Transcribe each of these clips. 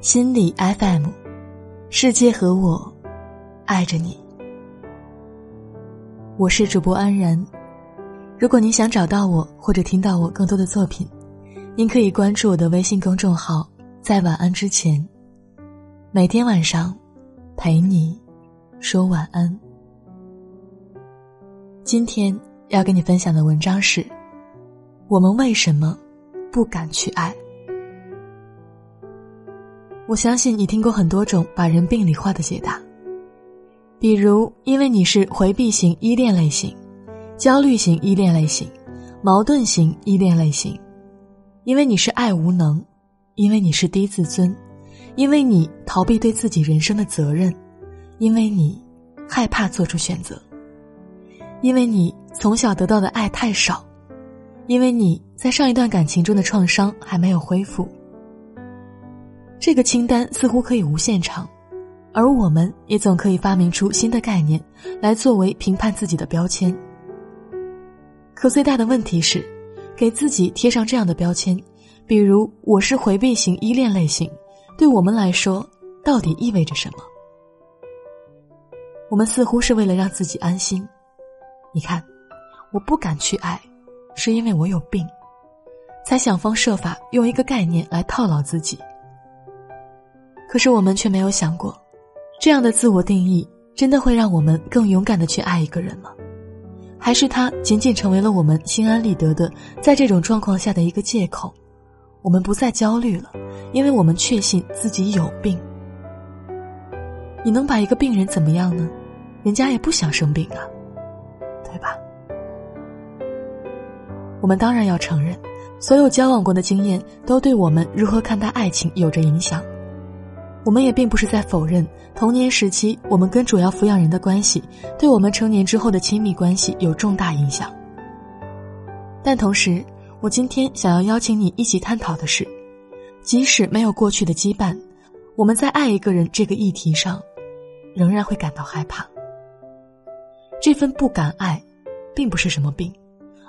心理 FM，世界和我爱着你。我是主播安然。如果您想找到我或者听到我更多的作品，您可以关注我的微信公众号。在晚安之前，每天晚上陪你说晚安。今天要跟你分享的文章是：我们为什么不敢去爱？我相信你听过很多种把人病理化的解答，比如因为你是回避型依恋类型、焦虑型依恋类型、矛盾型依恋类型，因为你是爱无能，因为你是低自尊，因为你逃避对自己人生的责任，因为你害怕做出选择，因为你从小得到的爱太少，因为你在上一段感情中的创伤还没有恢复。这个清单似乎可以无限长，而我们也总可以发明出新的概念来作为评判自己的标签。可最大的问题是，给自己贴上这样的标签，比如我是回避型依恋类型，对我们来说到底意味着什么？我们似乎是为了让自己安心。你看，我不敢去爱，是因为我有病，才想方设法用一个概念来套牢自己。可是我们却没有想过，这样的自我定义真的会让我们更勇敢的去爱一个人吗？还是他仅仅成为了我们心安理得的在这种状况下的一个借口？我们不再焦虑了，因为我们确信自己有病。你能把一个病人怎么样呢？人家也不想生病啊，对吧？我们当然要承认，所有交往过的经验都对我们如何看待爱情有着影响。我们也并不是在否认童年时期我们跟主要抚养人的关系，对我们成年之后的亲密关系有重大影响。但同时，我今天想要邀请你一起探讨的是，即使没有过去的羁绊，我们在爱一个人这个议题上，仍然会感到害怕。这份不敢爱，并不是什么病，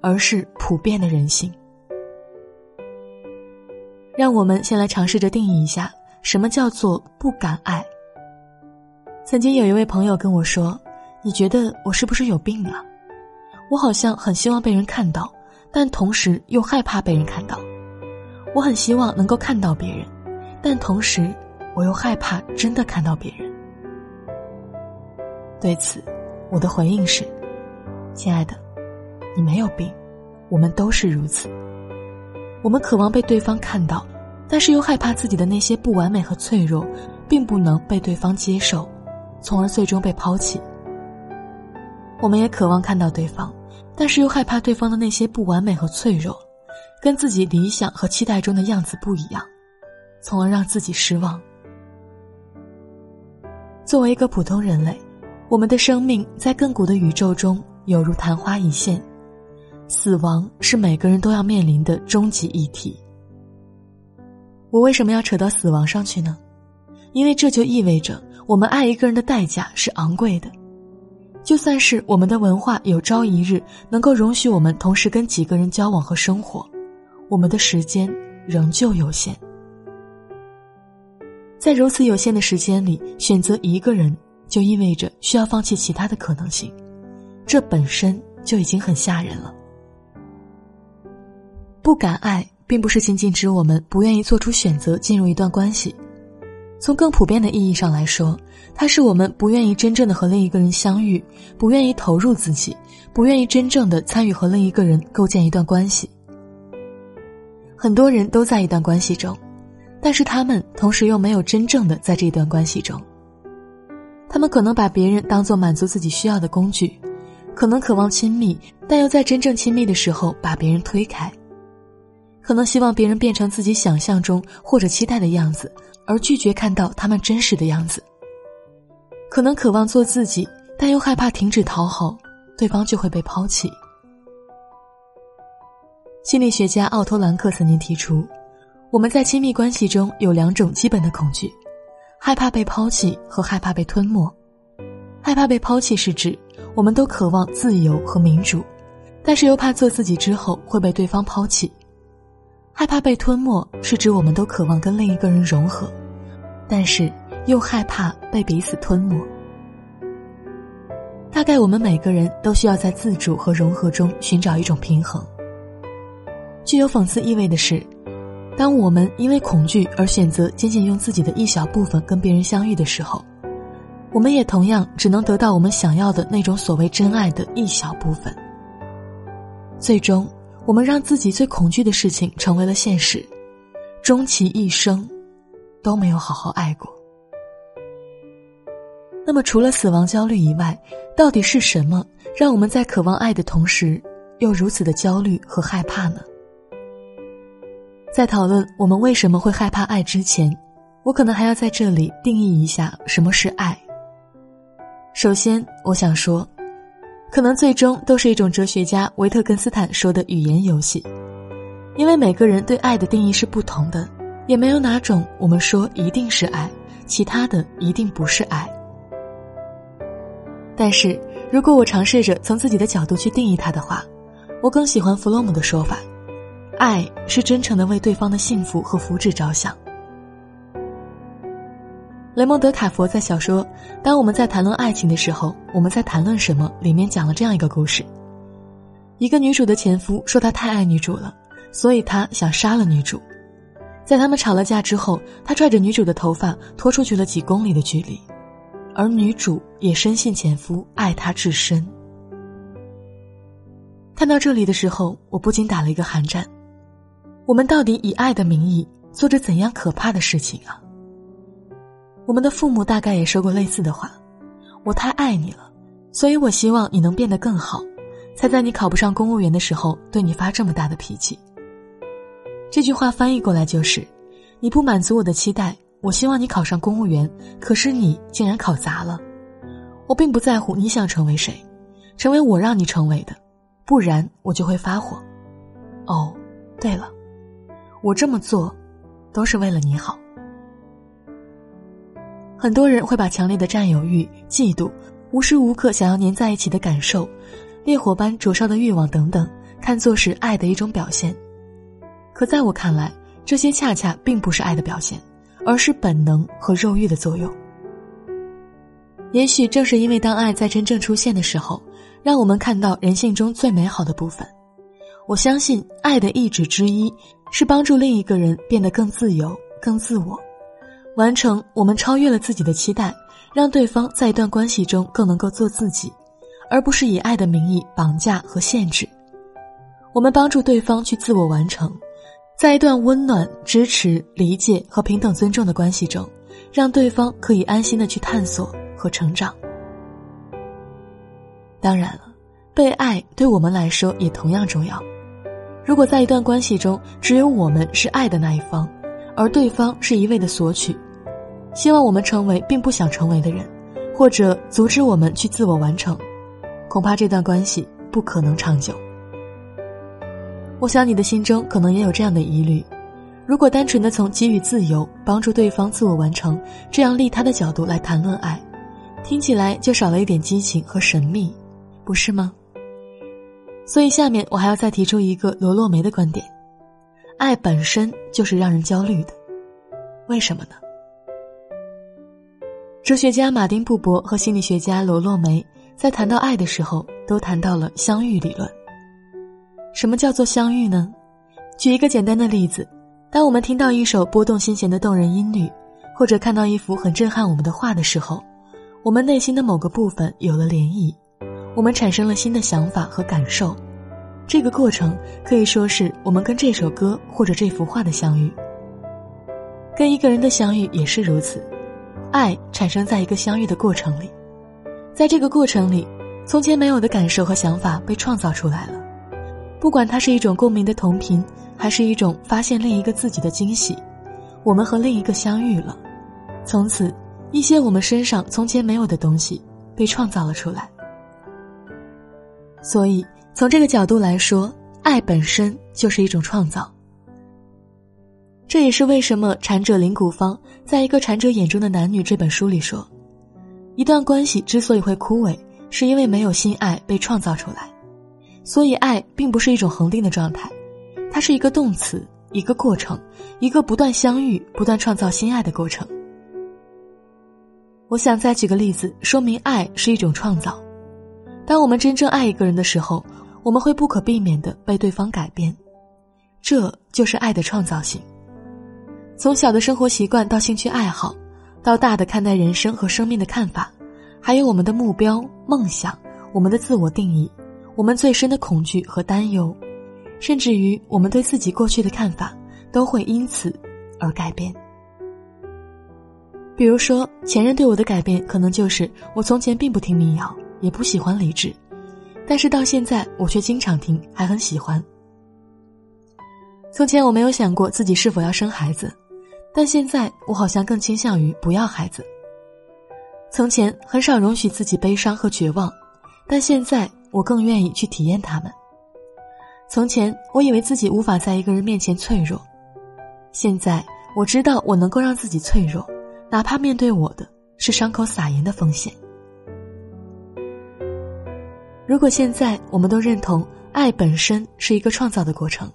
而是普遍的人性。让我们先来尝试着定义一下。什么叫做不敢爱？曾经有一位朋友跟我说：“你觉得我是不是有病啊？我好像很希望被人看到，但同时又害怕被人看到。我很希望能够看到别人，但同时我又害怕真的看到别人。”对此，我的回应是：“亲爱的，你没有病，我们都是如此。我们渴望被对方看到。”但是又害怕自己的那些不完美和脆弱，并不能被对方接受，从而最终被抛弃。我们也渴望看到对方，但是又害怕对方的那些不完美和脆弱，跟自己理想和期待中的样子不一样，从而让自己失望。作为一个普通人类，我们的生命在亘古的宇宙中犹如昙花一现，死亡是每个人都要面临的终极议题。我为什么要扯到死亡上去呢？因为这就意味着我们爱一个人的代价是昂贵的。就算是我们的文化有朝一日能够容许我们同时跟几个人交往和生活，我们的时间仍旧有限。在如此有限的时间里选择一个人，就意味着需要放弃其他的可能性，这本身就已经很吓人了。不敢爱。并不是仅仅指我们不愿意做出选择进入一段关系，从更普遍的意义上来说，它是我们不愿意真正的和另一个人相遇，不愿意投入自己，不愿意真正的参与和另一个人构建一段关系。很多人都在一段关系中，但是他们同时又没有真正的在这段关系中。他们可能把别人当做满足自己需要的工具，可能渴望亲密，但又在真正亲密的时候把别人推开。可能希望别人变成自己想象中或者期待的样子，而拒绝看到他们真实的样子。可能渴望做自己，但又害怕停止讨好，对方就会被抛弃。心理学家奥托·兰克曾经提出，我们在亲密关系中有两种基本的恐惧：害怕被抛弃和害怕被吞没。害怕被抛弃是指我们都渴望自由和民主，但是又怕做自己之后会被对方抛弃。害怕被吞没，是指我们都渴望跟另一个人融合，但是又害怕被彼此吞没。大概我们每个人都需要在自主和融合中寻找一种平衡。具有讽刺意味的是，当我们因为恐惧而选择仅仅用自己的一小部分跟别人相遇的时候，我们也同样只能得到我们想要的那种所谓真爱的一小部分。最终，我们让自己最恐惧的事情成为了现实，终其一生都没有好好爱过。那么，除了死亡焦虑以外，到底是什么让我们在渴望爱的同时，又如此的焦虑和害怕呢？在讨论我们为什么会害怕爱之前，我可能还要在这里定义一下什么是爱。首先，我想说，可能最终都是一种哲学家维特根斯坦说的语言游戏，因为每个人对爱的定义是不同的，也没有哪种我们说一定是爱，其他的一定不是爱。但是如果我尝试着从自己的角度去定义它的话，我更喜欢弗洛姆的说法。爱是真诚的为对方的幸福和福祉着想。雷蒙德·卡佛在小说《当我们在谈论爱情的时候，我们在谈论什么》里面讲了这样一个故事：一个女主的前夫说他太爱女主了，所以他想杀了女主。在他们吵了架之后，他拽着女主的头发拖出去了几公里的距离，而女主也深信前夫爱她至深。看到这里的时候，我不禁打了一个寒战。我们到底以爱的名义做着怎样可怕的事情啊？我们的父母大概也说过类似的话：“我太爱你了，所以我希望你能变得更好，才在你考不上公务员的时候对你发这么大的脾气。”这句话翻译过来就是：“你不满足我的期待，我希望你考上公务员，可是你竟然考砸了。我并不在乎你想成为谁，成为我让你成为的，不然我就会发火。”哦，对了。我这么做，都是为了你好。很多人会把强烈的占有欲、嫉妒、无时无刻想要黏在一起的感受、烈火般灼烧的欲望等等，看作是爱的一种表现。可在我看来，这些恰恰并不是爱的表现，而是本能和肉欲的作用。也许正是因为当爱在真正出现的时候，让我们看到人性中最美好的部分。我相信爱的意志之一。是帮助另一个人变得更自由、更自我，完成我们超越了自己的期待，让对方在一段关系中更能够做自己，而不是以爱的名义绑架和限制。我们帮助对方去自我完成，在一段温暖、支持、理解和平等尊重的关系中，让对方可以安心的去探索和成长。当然了，被爱对我们来说也同样重要。如果在一段关系中，只有我们是爱的那一方，而对方是一味的索取，希望我们成为并不想成为的人，或者阻止我们去自我完成，恐怕这段关系不可能长久。我想你的心中可能也有这样的疑虑：如果单纯的从给予自由、帮助对方自我完成这样利他的角度来谈论爱，听起来就少了一点激情和神秘，不是吗？所以，下面我还要再提出一个罗洛梅的观点：爱本身就是让人焦虑的。为什么呢？哲学家马丁·布伯和心理学家罗洛梅在谈到爱的时候，都谈到了相遇理论。什么叫做相遇呢？举一个简单的例子：当我们听到一首拨动心弦的动人音律，或者看到一幅很震撼我们的画的时候，我们内心的某个部分有了涟漪。我们产生了新的想法和感受，这个过程可以说是我们跟这首歌或者这幅画的相遇。跟一个人的相遇也是如此，爱产生在一个相遇的过程里，在这个过程里，从前没有的感受和想法被创造出来了，不管它是一种共鸣的同频，还是一种发现另一个自己的惊喜，我们和另一个相遇了，从此，一些我们身上从前没有的东西被创造了出来。所以，从这个角度来说，爱本身就是一种创造。这也是为什么禅者林谷芳在一个禅者眼中的男女这本书里说，一段关系之所以会枯萎，是因为没有心爱被创造出来。所以，爱并不是一种恒定的状态，它是一个动词，一个过程，一个不断相遇、不断创造新爱的过程。我想再举个例子，说明爱是一种创造。当我们真正爱一个人的时候，我们会不可避免的被对方改变，这就是爱的创造性。从小的生活习惯到兴趣爱好，到大的看待人生和生命的看法，还有我们的目标、梦想，我们的自我定义，我们最深的恐惧和担忧，甚至于我们对自己过去的看法，都会因此而改变。比如说，前任对我的改变，可能就是我从前并不听民谣，也不喜欢理智，但是到现在我却经常听，还很喜欢。从前我没有想过自己是否要生孩子，但现在我好像更倾向于不要孩子。从前很少容许自己悲伤和绝望，但现在我更愿意去体验他们。从前我以为自己无法在一个人面前脆弱，现在我知道我能够让自己脆弱。哪怕面对我的是伤口撒盐的风险。如果现在我们都认同爱本身是一个创造的过程，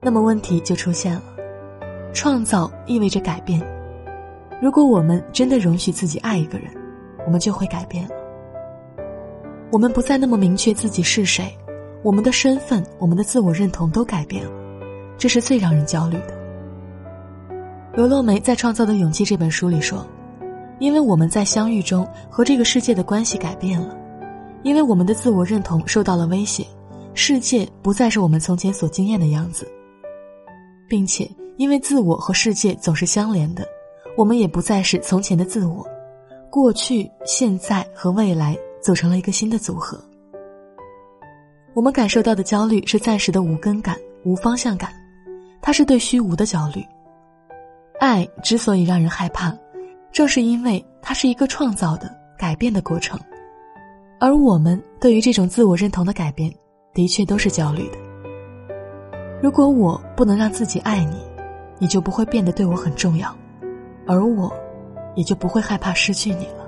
那么问题就出现了：创造意味着改变。如果我们真的容许自己爱一个人，我们就会改变了。我们不再那么明确自己是谁，我们的身份、我们的自我认同都改变了，这是最让人焦虑的。罗洛梅在《创造的勇气》这本书里说：“因为我们在相遇中和这个世界的关系改变了，因为我们的自我认同受到了威胁，世界不再是我们从前所经验的样子，并且因为自我和世界总是相连的，我们也不再是从前的自我，过去、现在和未来组成了一个新的组合。我们感受到的焦虑是暂时的无根感、无方向感，它是对虚无的焦虑。”爱之所以让人害怕，正是因为它是一个创造的改变的过程，而我们对于这种自我认同的改变，的确都是焦虑的。如果我不能让自己爱你，你就不会变得对我很重要，而我，也就不会害怕失去你了。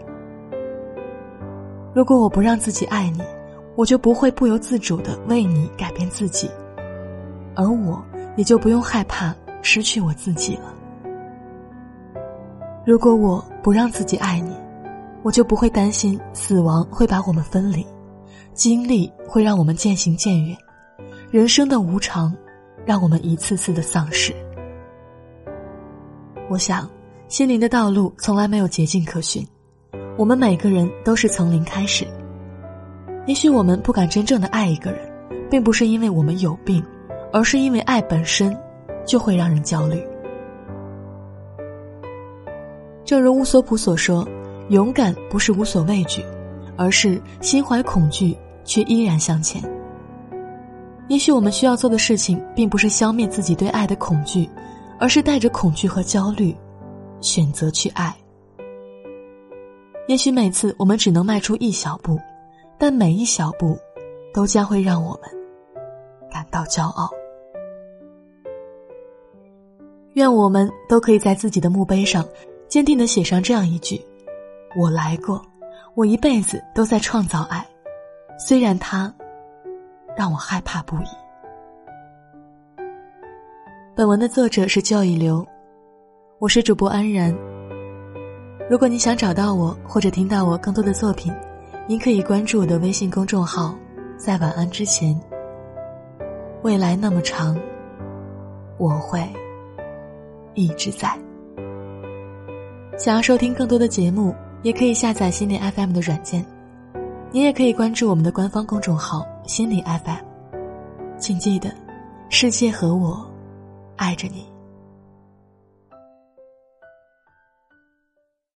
如果我不让自己爱你，我就不会不由自主的为你改变自己，而我也就不用害怕失去我自己了。如果我不让自己爱你，我就不会担心死亡会把我们分离，经历会让我们渐行渐远，人生的无常，让我们一次次的丧失。我想，心灵的道路从来没有捷径可循，我们每个人都是从零开始。也许我们不敢真正的爱一个人，并不是因为我们有病，而是因为爱本身，就会让人焦虑。正如乌索普所说：“勇敢不是无所畏惧，而是心怀恐惧却依然向前。”也许我们需要做的事情，并不是消灭自己对爱的恐惧，而是带着恐惧和焦虑，选择去爱。也许每次我们只能迈出一小步，但每一小步，都将会让我们感到骄傲。愿我们都可以在自己的墓碑上。坚定的写上这样一句：“我来过，我一辈子都在创造爱，虽然它让我害怕不已。”本文的作者是教育流，我是主播安然。如果你想找到我或者听到我更多的作品，您可以关注我的微信公众号。在晚安之前，未来那么长，我会一直在。想要收听更多的节目，也可以下载心理 FM 的软件。你也可以关注我们的官方公众号“心理 FM”。请记得，世界和我爱着你。